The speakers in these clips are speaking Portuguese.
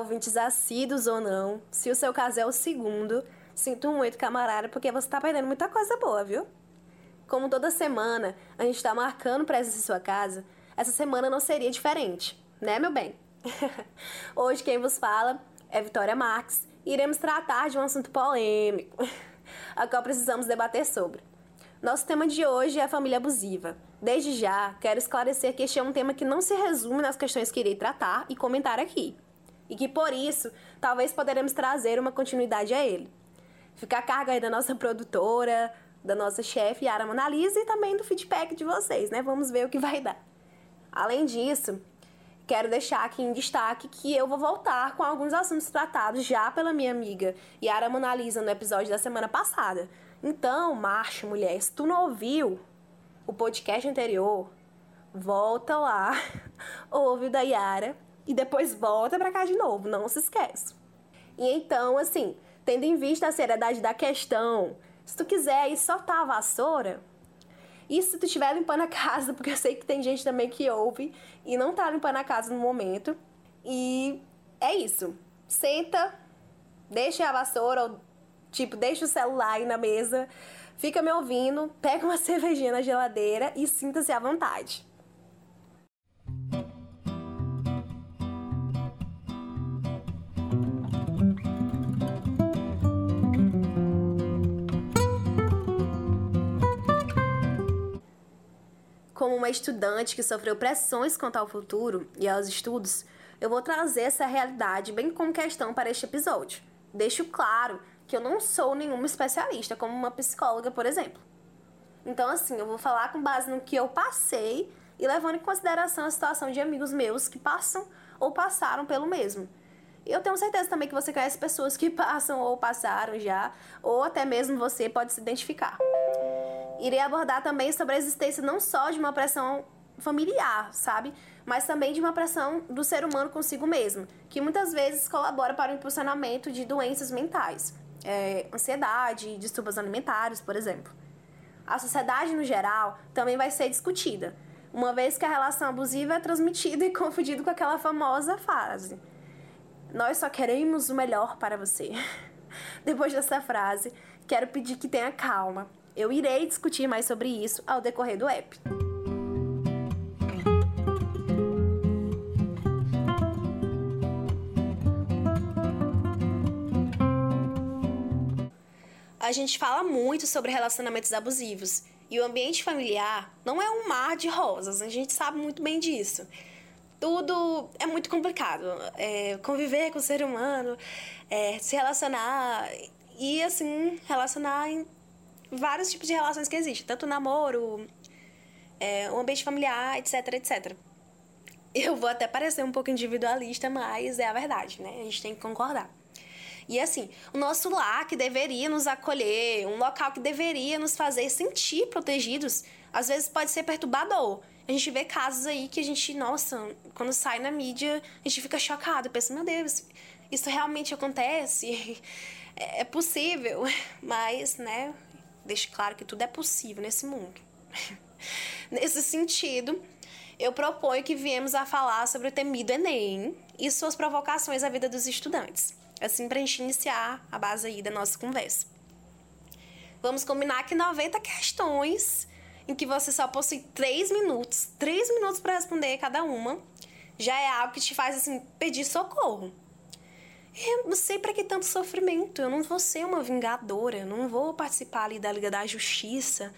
Ouvintes assíduos ou não. Se o seu caso é o segundo, sinto muito, camarada, porque você tá perdendo muita coisa boa, viu? Como toda semana a gente tá marcando presença em sua casa, essa semana não seria diferente, né, meu bem? Hoje quem vos fala é Vitória Marques e iremos tratar de um assunto polêmico, a qual precisamos debater sobre. Nosso tema de hoje é a família abusiva. Desde já, quero esclarecer que este é um tema que não se resume nas questões que irei tratar e comentar aqui e que por isso talvez poderemos trazer uma continuidade a ele. Fica a carga aí da nossa produtora, da nossa chefe Yara Monalisa e também do feedback de vocês, né? Vamos ver o que vai dar. Além disso, quero deixar aqui em destaque que eu vou voltar com alguns assuntos tratados já pela minha amiga Yara Monalisa no episódio da semana passada. Então, macho, mulher, se tu não ouviu o podcast anterior, volta lá, ouve o da Yara e depois volta para cá de novo, não se esquece. E então, assim, tendo em vista a seriedade da questão, se tu quiser ir soltar a vassoura, e se tu estiver limpando a casa, porque eu sei que tem gente também que ouve e não tá limpando a casa no momento, e é isso. Senta, deixa a vassoura, ou, tipo, deixa o celular aí na mesa, fica me ouvindo, pega uma cervejinha na geladeira e sinta-se à vontade. Como uma estudante que sofreu pressões quanto ao futuro e aos estudos, eu vou trazer essa realidade bem como questão para este episódio. Deixo claro que eu não sou nenhuma especialista, como uma psicóloga, por exemplo. Então, assim, eu vou falar com base no que eu passei e levando em consideração a situação de amigos meus que passam ou passaram pelo mesmo. E eu tenho certeza também que você conhece pessoas que passam ou passaram já, ou até mesmo você pode se identificar. Irei abordar também sobre a existência não só de uma pressão familiar, sabe? Mas também de uma pressão do ser humano consigo mesmo, que muitas vezes colabora para o impulsionamento de doenças mentais, é, ansiedade, distúrbios alimentares, por exemplo. A sociedade, no geral, também vai ser discutida, uma vez que a relação abusiva é transmitida e confundida com aquela famosa frase: Nós só queremos o melhor para você. Depois dessa frase, quero pedir que tenha calma eu irei discutir mais sobre isso ao decorrer do app. A gente fala muito sobre relacionamentos abusivos e o ambiente familiar não é um mar de rosas, a gente sabe muito bem disso. Tudo é muito complicado. É, conviver com o ser humano, é, se relacionar e, assim, relacionar em vários tipos de relações que existem, tanto namoro, é, o ambiente familiar, etc, etc. Eu vou até parecer um pouco individualista, mas é a verdade, né? A gente tem que concordar. E assim, o nosso lar que deveria nos acolher, um local que deveria nos fazer sentir protegidos, às vezes pode ser perturbador. A gente vê casos aí que a gente, nossa, quando sai na mídia, a gente fica chocado, pensa, meu Deus, isso realmente acontece? É possível, mas, né, deixe claro que tudo é possível nesse mundo. Nesse sentido, eu proponho que viemos a falar sobre o temido Enem e suas provocações à vida dos estudantes. Assim, para a gente iniciar a base aí da nossa conversa. Vamos combinar que 90 questões em que você só possui 3 minutos, 3 minutos para responder cada uma, já é algo que te faz assim pedir socorro. Eu não sei para que tanto sofrimento. Eu não vou ser uma vingadora, eu não vou participar ali da Liga da Justiça.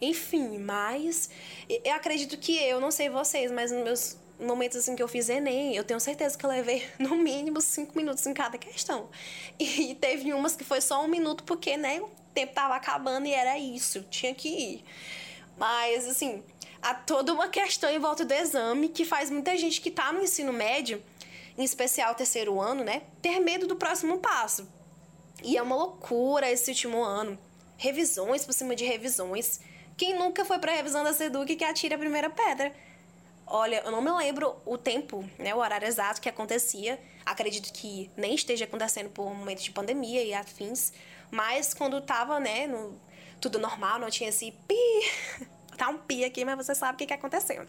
Enfim, mas eu acredito que eu, não sei vocês, mas nos meus momentos assim que eu fiz Enem, eu tenho certeza que eu levei no mínimo cinco minutos em cada questão. E teve umas que foi só um minuto, porque, né, o tempo tava acabando e era isso, tinha que ir. Mas, assim, há toda uma questão em volta do exame que faz muita gente que tá no ensino médio em especial terceiro ano, né, ter medo do próximo passo. E é uma loucura esse último ano. Revisões por cima de revisões. Quem nunca foi pra revisão da Seduc que atira a primeira pedra? Olha, eu não me lembro o tempo, né, o horário exato que acontecia. Acredito que nem esteja acontecendo por um momento de pandemia e afins. Mas quando tava, né, no, tudo normal, não tinha esse pi. tá um pi aqui, mas você sabe o que, que aconteceu.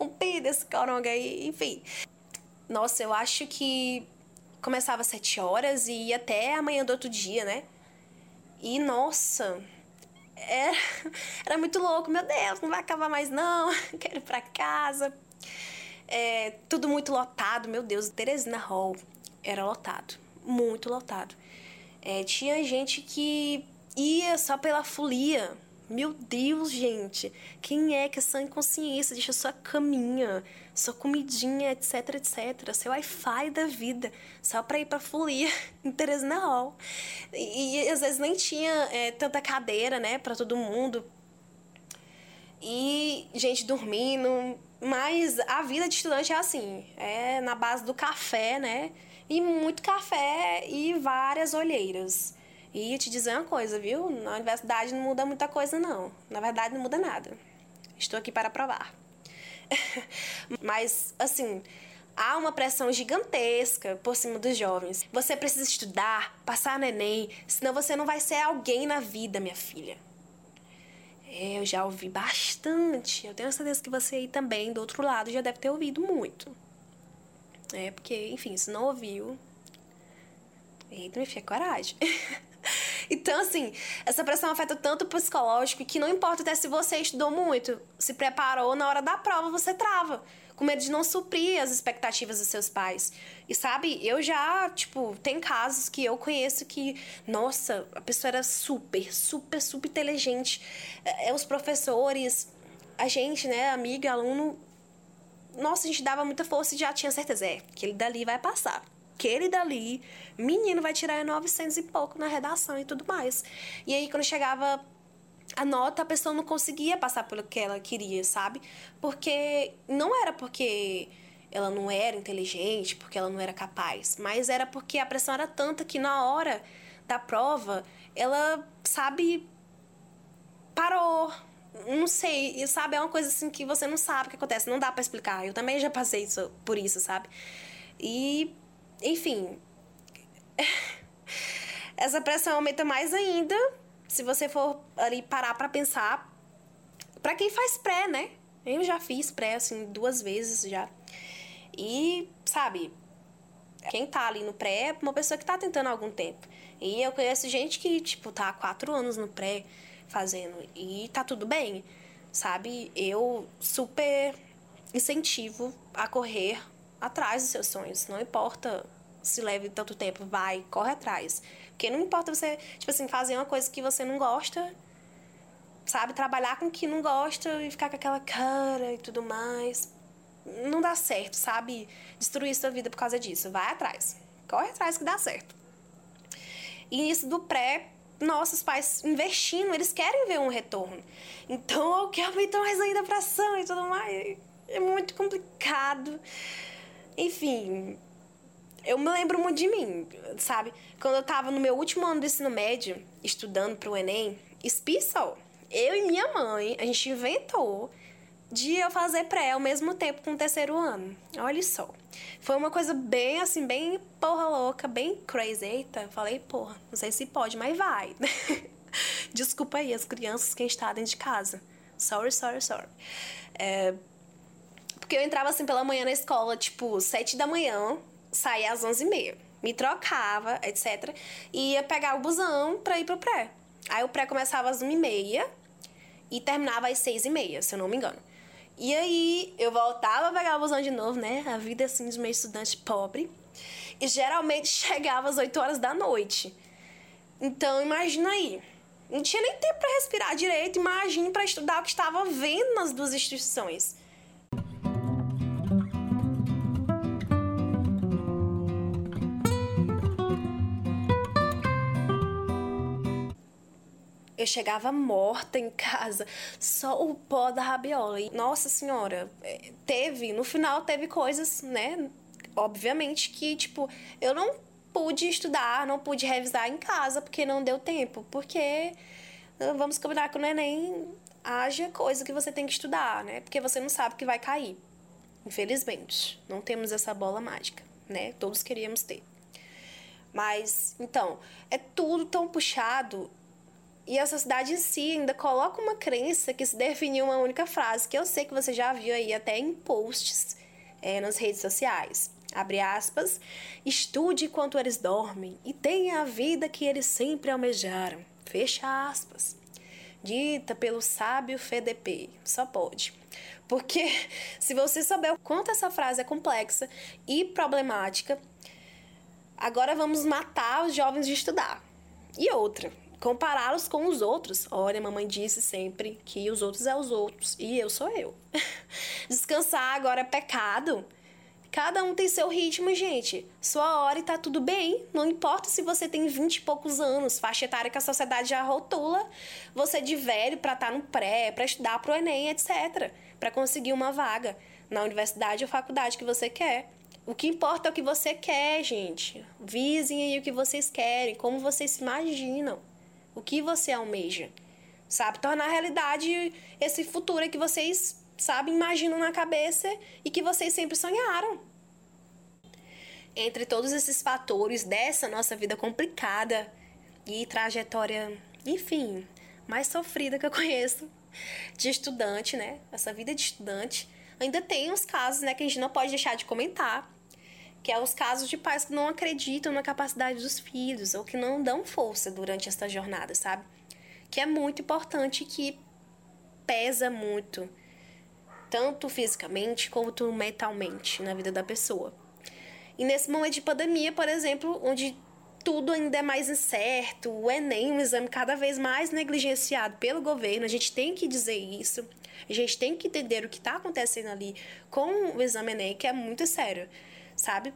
Um pi desse coronga aí, enfim. Nossa, eu acho que começava às sete horas e ia até amanhã do outro dia, né? E nossa, era, era muito louco, meu Deus, não vai acabar mais não, quero ir pra casa. É, tudo muito lotado, meu Deus, Teresina Hall era lotado, muito lotado. É, tinha gente que ia só pela folia. Meu Deus, gente, quem é que essa inconsciência deixa sua caminha, sua comidinha, etc, etc, seu Wi-Fi da vida, só pra ir pra folia em Teresina Hall. E, e às vezes nem tinha é, tanta cadeira, né, pra todo mundo. E gente dormindo, mas a vida de estudante é assim, é na base do café, né? E muito café e várias olheiras. E te dizer uma coisa, viu? Na universidade não muda muita coisa, não. Na verdade, não muda nada. Estou aqui para provar. Mas, assim, há uma pressão gigantesca por cima dos jovens. Você precisa estudar, passar no Enem, senão você não vai ser alguém na vida, minha filha. Eu já ouvi bastante. Eu tenho certeza que você aí também, do outro lado, já deve ter ouvido muito. É, porque, enfim, se não ouviu. Eita, me fia coragem. então, assim, essa pressão afeta tanto o psicológico que não importa até se você estudou muito, se preparou, na hora da prova você trava com medo de não suprir as expectativas dos seus pais. E sabe, eu já, tipo, tem casos que eu conheço que, nossa, a pessoa era super, super, super inteligente. É, os professores, a gente, né, amiga, aluno, nossa, a gente dava muita força e já tinha certeza, é, que ele dali vai passar. Que ele dali, menino, vai tirar 900 e pouco na redação e tudo mais. E aí, quando chegava a nota, a pessoa não conseguia passar pelo que ela queria, sabe? Porque não era porque ela não era inteligente, porque ela não era capaz, mas era porque a pressão era tanta que na hora da prova ela, sabe, parou. Não sei, sabe? É uma coisa assim que você não sabe o que acontece, não dá para explicar. Eu também já passei isso, por isso, sabe? E, enfim. Essa pressão aumenta mais ainda se você for ali parar para pensar, para quem faz pré, né? Eu já fiz pré, assim, duas vezes já. E, sabe, quem tá ali no pré é uma pessoa que tá tentando há algum tempo. E eu conheço gente que, tipo, tá há quatro anos no pré fazendo e tá tudo bem, sabe? Eu super incentivo a correr atrás dos seus sonhos. Não importa se leve tanto tempo, vai, corre atrás. Porque não importa você, tipo assim, fazer uma coisa que você não gosta, sabe? Trabalhar com o que não gosta e ficar com aquela cara e tudo mais. Não dá certo, sabe? Destruir sua vida por causa disso. Vai atrás. Corre atrás que dá certo. E isso do pré, nossos pais investindo, eles querem ver um retorno. Então, eu quero aumentar mais ainda a pressão e tudo mais. É muito complicado. Enfim, eu me lembro muito de mim, sabe? Quando eu tava no meu último ano do ensino médio, estudando pro Enem, Espissal, eu e minha mãe, a gente inventou de eu fazer pré ao mesmo tempo com o terceiro ano. Olha só. Foi uma coisa bem assim, bem porra louca, bem crazy. Eita, falei, porra, não sei se pode, mas vai. Desculpa aí as crianças que está dentro de casa. Sorry, sorry, sorry. É, porque eu entrava assim pela manhã na escola, tipo, sete da manhã, saía às 11h30. Me trocava, etc. E ia pegar o busão pra ir pro pré. Aí o pré começava às 1h30 e terminava às 6h30, se eu não me engano. E aí eu voltava a pegar o busão de novo, né? A vida assim de meio estudante pobre. E geralmente chegava às 8 horas da noite. Então imagina aí. Não tinha nem tempo para respirar direito, imagine para estudar o que estava vendo nas duas instituições. Chegava morta em casa, só o pó da rabiola. E, nossa senhora, é, teve, no final teve coisas, né? Obviamente que, tipo, eu não pude estudar, não pude revisar em casa porque não deu tempo. Porque vamos combinar que o Enem haja coisa que você tem que estudar, né? Porque você não sabe que vai cair. Infelizmente, não temos essa bola mágica, né? Todos queríamos ter. Mas, então, é tudo tão puxado e a sociedade em si ainda coloca uma crença que se define em uma única frase, que eu sei que você já viu aí até em posts é, nas redes sociais. Abre aspas. Estude enquanto eles dormem e tenha a vida que eles sempre almejaram. Fecha aspas. Dita pelo sábio FDP. Só pode. Porque se você souber o quanto essa frase é complexa e problemática, agora vamos matar os jovens de estudar. E outra, compará-los com os outros. Olha, mamãe disse sempre que os outros é os outros e eu sou eu. Descansar agora é pecado. Cada um tem seu ritmo, gente. Sua hora e tá tudo bem. Não importa se você tem 20 e poucos anos, faixa etária que a sociedade já rotula, você de velho para estar tá no pré, para estudar pro ENEM, etc. Para conseguir uma vaga na universidade ou faculdade que você quer. O que importa é o que você quer, gente. Visem aí o que vocês querem, como vocês se imaginam, o que você almeja. Sabe? Tornar realidade esse futuro que vocês sabe, imaginam na cabeça e que vocês sempre sonharam. Entre todos esses fatores dessa nossa vida complicada e trajetória, enfim, mais sofrida que eu conheço de estudante, né? Essa vida de estudante, ainda tem os casos, né, que a gente não pode deixar de comentar, que é os casos de pais que não acreditam na capacidade dos filhos ou que não dão força durante esta jornada, sabe? Que é muito importante que pesa muito tanto fisicamente quanto mentalmente na vida da pessoa. E nesse momento de pandemia, por exemplo, onde tudo ainda é mais incerto, o Enem, um exame cada vez mais negligenciado pelo governo, a gente tem que dizer isso, a gente tem que entender o que está acontecendo ali com o exame Enem, que é muito sério, sabe?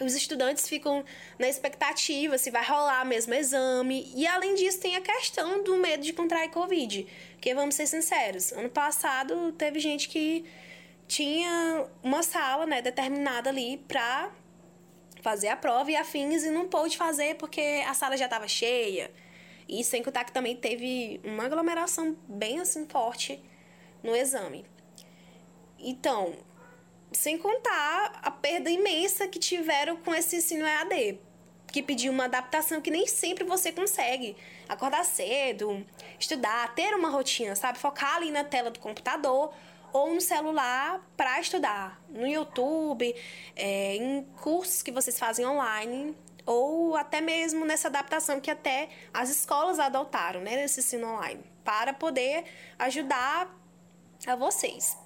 os estudantes ficam na expectativa se vai rolar mesmo exame. E além disso, tem a questão do medo de contrair Covid. Porque vamos ser sinceros, ano passado teve gente que tinha uma sala, né, determinada ali pra fazer a prova e afins e não pôde fazer porque a sala já estava cheia. E sem contar que também teve uma aglomeração bem assim forte no exame. Então, sem contar a perda imensa que tiveram com esse ensino EAD, que pediu uma adaptação que nem sempre você consegue. Acordar cedo, estudar, ter uma rotina, sabe? Focar ali na tela do computador ou no celular para estudar. No YouTube, é, em cursos que vocês fazem online, ou até mesmo nessa adaptação que até as escolas adotaram, né? Nesse ensino online, para poder ajudar a vocês.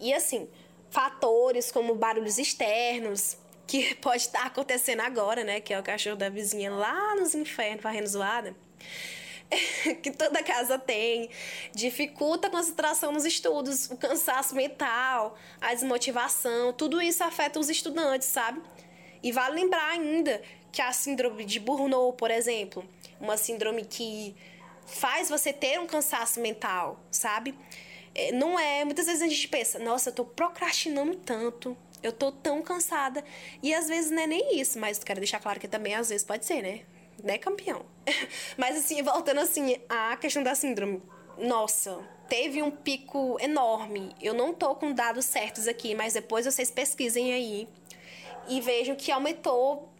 E assim, fatores como barulhos externos, que pode estar acontecendo agora, né? Que é o cachorro da vizinha lá nos infernos varrendo zoada. que toda casa tem, dificulta a concentração nos estudos, o cansaço mental, a desmotivação, tudo isso afeta os estudantes, sabe? E vale lembrar ainda que a síndrome de Burnout, por exemplo, uma síndrome que faz você ter um cansaço mental, sabe? É, não é. Muitas vezes a gente pensa, nossa, eu tô procrastinando tanto, eu tô tão cansada. E às vezes não é nem isso, mas quero deixar claro que também às vezes pode ser, né? Né, campeão? mas assim, voltando assim, à questão da síndrome. Nossa, teve um pico enorme. Eu não tô com dados certos aqui, mas depois vocês pesquisem aí e vejam que aumentou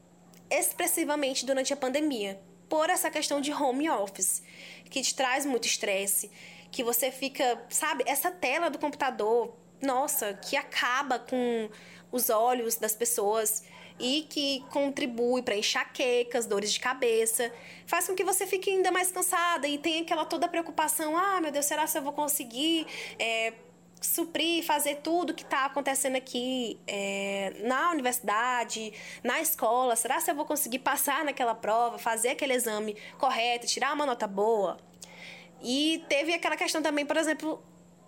expressivamente durante a pandemia por essa questão de home office, que te traz muito estresse, que você fica, sabe, essa tela do computador, nossa, que acaba com os olhos das pessoas e que contribui para enxaquecas, dores de cabeça, faz com que você fique ainda mais cansada e tenha aquela toda preocupação: ah, meu Deus, será que eu vou conseguir é, suprir, fazer tudo que está acontecendo aqui é, na universidade, na escola? Será que eu vou conseguir passar naquela prova, fazer aquele exame correto, tirar uma nota boa? E teve aquela questão também, por exemplo,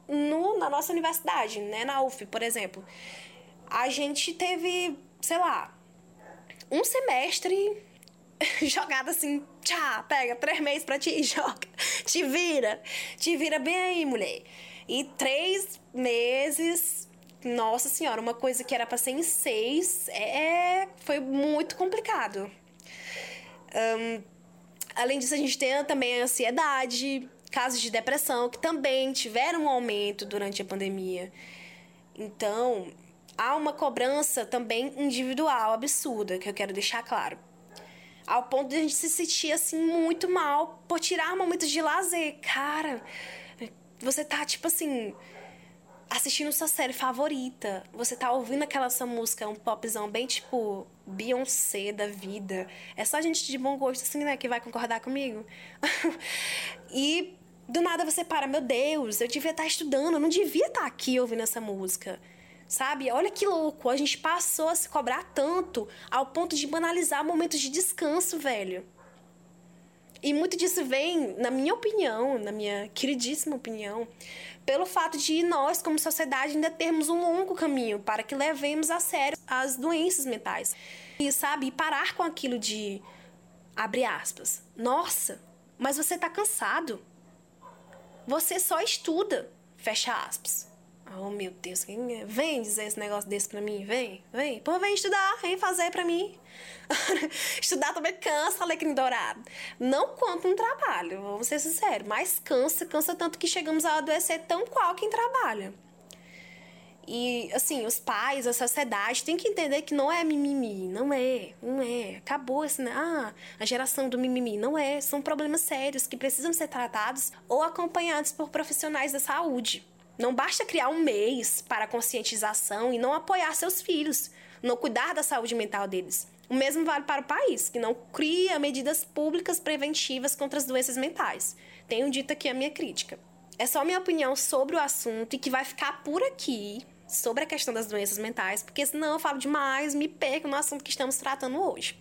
no, na nossa universidade, né, na UF, por exemplo. A gente teve, sei lá, um semestre jogado assim, tchá, pega três meses pra ti, joga, te vira, te vira bem aí, mulher. E três meses, nossa senhora, uma coisa que era pra ser em seis, é, foi muito complicado. Um, além disso, a gente tem também a ansiedade, casos de depressão que também tiveram um aumento durante a pandemia. Então, há uma cobrança também individual absurda, que eu quero deixar claro. Ao ponto de a gente se sentir assim muito mal por tirar momentos de lazer. Cara, você tá tipo assim, assistindo sua série favorita. Você tá ouvindo aquela sua música, um popzão bem tipo Beyoncé da vida. É só gente de bom gosto, assim, né, que vai concordar comigo. e do nada você para, meu Deus, eu devia estar tá estudando, eu não devia estar tá aqui ouvindo essa música. Sabe? Olha que louco, a gente passou a se cobrar tanto ao ponto de banalizar momentos de descanso, velho. E muito disso vem, na minha opinião, na minha queridíssima opinião, pelo fato de nós, como sociedade, ainda termos um longo caminho para que levemos a sério as doenças mentais. E, sabe, parar com aquilo de abre aspas. Nossa, mas você tá cansado. Você só estuda, fecha aspas. Oh, meu Deus, quem é? vem dizer esse negócio desse pra mim, vem, vem. Pô, vem estudar, vem fazer pra mim. estudar também cansa, alecrim dourado. Não quanto um trabalho, vamos ser sinceros, mas cansa, cansa tanto que chegamos a adoecer tão qual quem trabalha. E, assim, os pais, a sociedade tem que entender que não é mimimi, não é, não é. Acabou esse, né? Ah, a geração do mimimi, não é. São problemas sérios que precisam ser tratados ou acompanhados por profissionais da saúde. Não basta criar um mês para conscientização e não apoiar seus filhos, não cuidar da saúde mental deles. O mesmo vale para o país, que não cria medidas públicas preventivas contra as doenças mentais. Tenho dito aqui a minha crítica. É só minha opinião sobre o assunto e que vai ficar por aqui sobre a questão das doenças mentais, porque senão eu falo demais, me perco no assunto que estamos tratando hoje.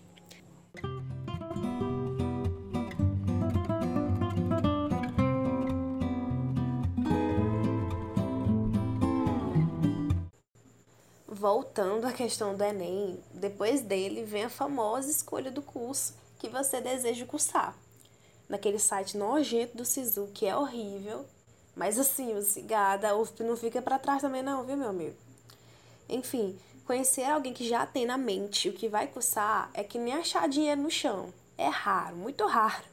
voltando à questão do Enem, depois dele vem a famosa escolha do curso que você deseja cursar. Naquele site nojento do Sisu, que é horrível, mas assim, o cigada, UFP não fica para trás também não, viu, meu amigo? Enfim, conhecer alguém que já tem na mente o que vai cursar é que nem achar dinheiro no chão. É raro, muito raro.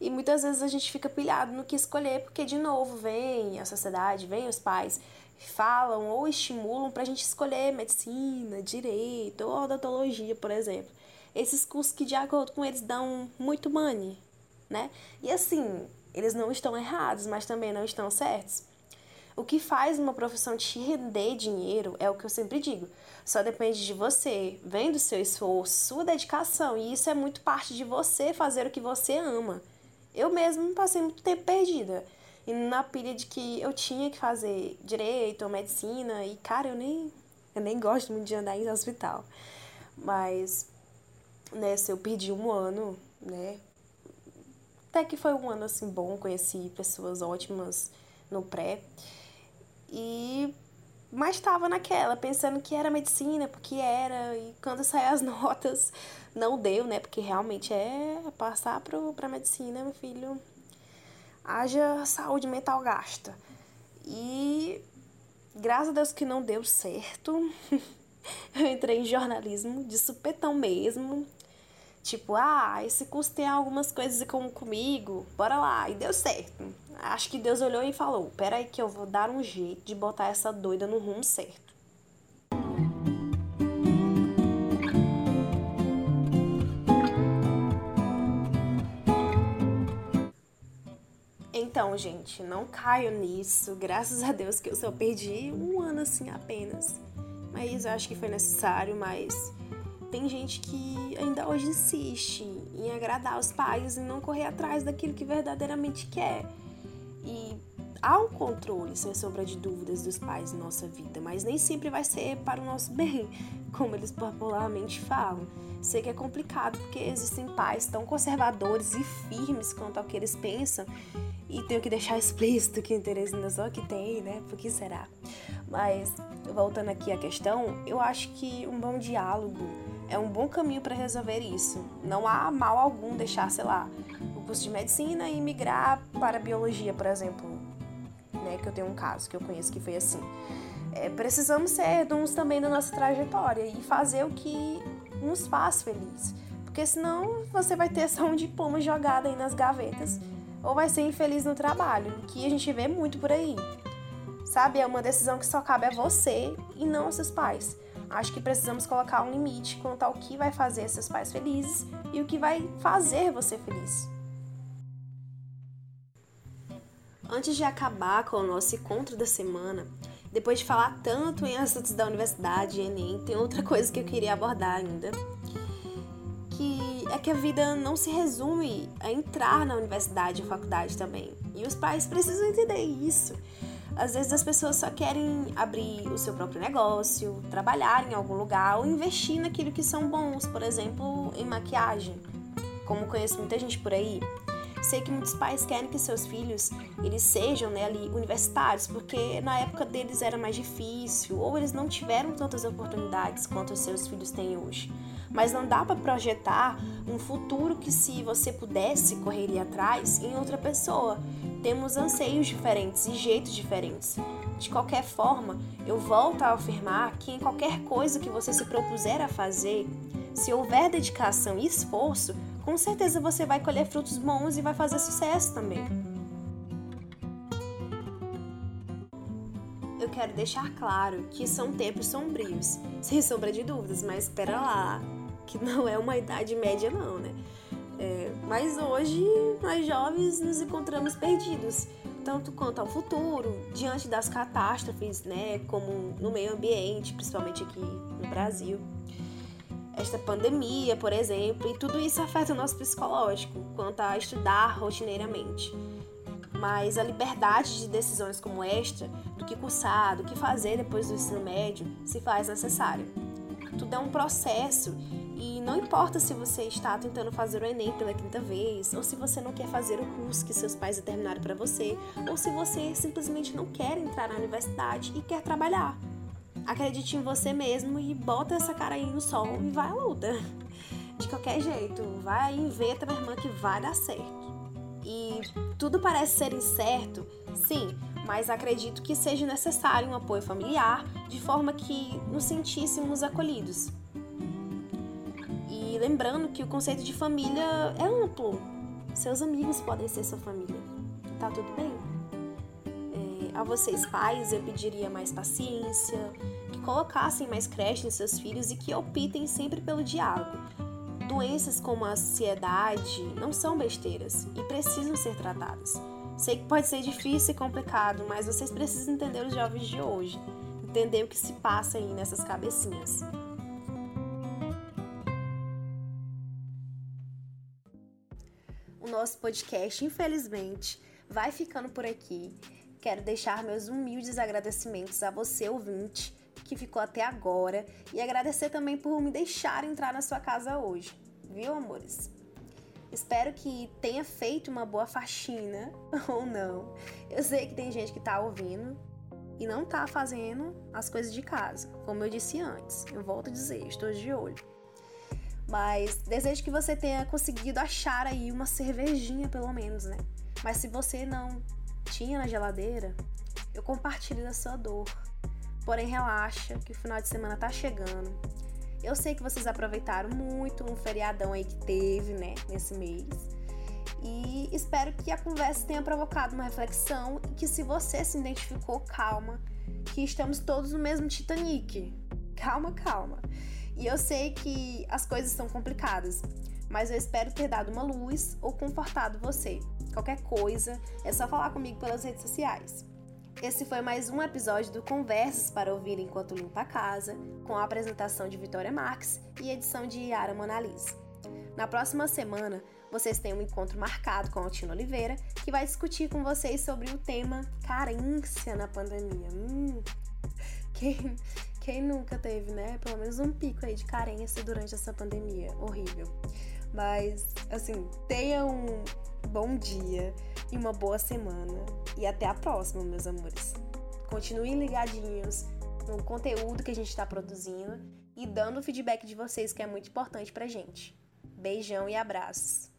E muitas vezes a gente fica pilhado no que escolher, porque de novo vem a sociedade, vem os pais falam ou estimulam para a gente escolher medicina, direito ou odontologia, por exemplo. Esses cursos que, de acordo com eles, dão muito money, né? E assim, eles não estão errados, mas também não estão certos. O que faz uma profissão te render dinheiro é o que eu sempre digo. Só depende de você, vem do seu esforço, sua dedicação, e isso é muito parte de você fazer o que você ama. Eu mesmo passei muito tempo perdida e na pilha de que eu tinha que fazer direito ou medicina. E, cara, eu nem, eu nem gosto muito de andar em hospital. Mas, nessa, eu perdi um ano, né? Até que foi um ano, assim, bom. Conheci pessoas ótimas no pré. E... Mas estava naquela, pensando que era medicina, porque era. E quando saiu as notas, não deu, né? Porque realmente é passar pro, pra medicina, meu filho, haja saúde mental gasta. E graças a Deus que não deu certo. eu entrei em jornalismo de supetão mesmo. Tipo, ah, esse curso tem algumas coisas como comigo, bora lá. E deu certo. Acho que Deus olhou e falou: peraí, que eu vou dar um jeito de botar essa doida no rumo certo. Então, gente, não caio nisso. Graças a Deus que eu só perdi um ano assim apenas. Mas eu acho que foi necessário, mas tem gente que ainda hoje insiste em agradar os pais e não correr atrás daquilo que verdadeiramente quer. E há um controle, sem sombra de dúvidas, dos pais em nossa vida, mas nem sempre vai ser para o nosso bem, como eles popularmente falam. Sei que é complicado porque existem pais tão conservadores e firmes quanto ao que eles pensam e tenho que deixar explícito que interesse ainda só que tem, né? Por que será? Mas, voltando aqui à questão, eu acho que um bom diálogo é um bom caminho para resolver isso. Não há mal algum deixar, sei lá, o curso de medicina e migrar para biologia, por exemplo. Né? Que eu tenho um caso que eu conheço que foi assim. É, precisamos ser uns também da nossa trajetória e fazer o que nos faz feliz. Porque senão você vai ter só um diploma jogado aí nas gavetas ou vai ser infeliz no trabalho, que a gente vê muito por aí. Sabe, é uma decisão que só cabe a você e não aos seus pais. Acho que precisamos colocar um limite quanto ao que vai fazer seus pais felizes e o que vai fazer você feliz. Antes de acabar com o nosso encontro da semana, depois de falar tanto em assuntos da universidade, Enem, tem outra coisa que eu queria abordar ainda. Que é que a vida não se resume a entrar na universidade ou faculdade também. E os pais precisam entender isso. Às vezes as pessoas só querem abrir o seu próprio negócio, trabalhar em algum lugar ou investir naquilo que são bons, por exemplo, em maquiagem. Como conheço muita gente por aí, Sei que muitos pais querem que seus filhos eles sejam né, ali universitários, porque na época deles era mais difícil, ou eles não tiveram tantas oportunidades quanto os seus filhos têm hoje. Mas não dá para projetar um futuro que, se você pudesse, correria atrás em outra pessoa. Temos anseios diferentes e jeitos diferentes. De qualquer forma, eu volto a afirmar que em qualquer coisa que você se propuser a fazer, se houver dedicação e esforço, com certeza você vai colher frutos bons e vai fazer sucesso também. Eu quero deixar claro que são tempos sombrios, sem sombra de dúvidas, mas espera lá, que não é uma idade média não, né? É, mas hoje nós jovens nos encontramos perdidos, tanto quanto ao futuro, diante das catástrofes, né, como no meio ambiente, principalmente aqui no Brasil esta pandemia, por exemplo, e tudo isso afeta o nosso psicológico quanto a estudar rotineiramente. Mas a liberdade de decisões como esta, do que cursar, do que fazer depois do ensino médio, se faz necessário. Tudo é um processo e não importa se você está tentando fazer o Enem pela quinta vez, ou se você não quer fazer o curso que seus pais determinaram para você, ou se você simplesmente não quer entrar na universidade e quer trabalhar. Acredite em você mesmo e bota essa cara aí no sol e vai à luta. De qualquer jeito, vai e inventa, minha irmã, que vai dar certo. E tudo parece ser incerto, sim, mas acredito que seja necessário um apoio familiar de forma que nos sentíssemos acolhidos. E lembrando que o conceito de família é amplo. Seus amigos podem ser sua família. Tá tudo bem? É, a vocês pais eu pediria mais paciência, colocassem mais creche em seus filhos e que optem sempre pelo diálogo. Doenças como a ansiedade não são besteiras e precisam ser tratadas. Sei que pode ser difícil e complicado, mas vocês precisam entender os jovens de hoje, entender o que se passa aí nessas cabecinhas. O nosso podcast, infelizmente, vai ficando por aqui. Quero deixar meus humildes agradecimentos a você, ouvinte, que ficou até agora e agradecer também por me deixar entrar na sua casa hoje, viu, amores? Espero que tenha feito uma boa faxina ou não. Eu sei que tem gente que tá ouvindo e não tá fazendo as coisas de casa, como eu disse antes. Eu volto a dizer, estou de olho. Mas desejo que você tenha conseguido achar aí uma cervejinha, pelo menos, né? Mas se você não tinha na geladeira, eu compartilho da sua dor. Porém, relaxa que o final de semana tá chegando. Eu sei que vocês aproveitaram muito um feriadão aí que teve, né, nesse mês. E espero que a conversa tenha provocado uma reflexão e que se você se identificou, calma, que estamos todos no mesmo Titanic. Calma, calma. E eu sei que as coisas são complicadas, mas eu espero ter dado uma luz ou confortado você. Qualquer coisa, é só falar comigo pelas redes sociais. Esse foi mais um episódio do Conversas para ouvir enquanto limpa a casa, com a apresentação de Vitória Marques e edição de Yara Monalise. Na próxima semana, vocês têm um encontro marcado com Altino Oliveira, que vai discutir com vocês sobre o tema carência na pandemia. Hum, quem, quem nunca teve, né? Pelo menos um pico aí de carência durante essa pandemia. Horrível. Mas, assim, tenha um bom dia e uma boa semana. E até a próxima, meus amores. Continuem ligadinhos no conteúdo que a gente está produzindo e dando o feedback de vocês, que é muito importante pra gente. Beijão e abraços.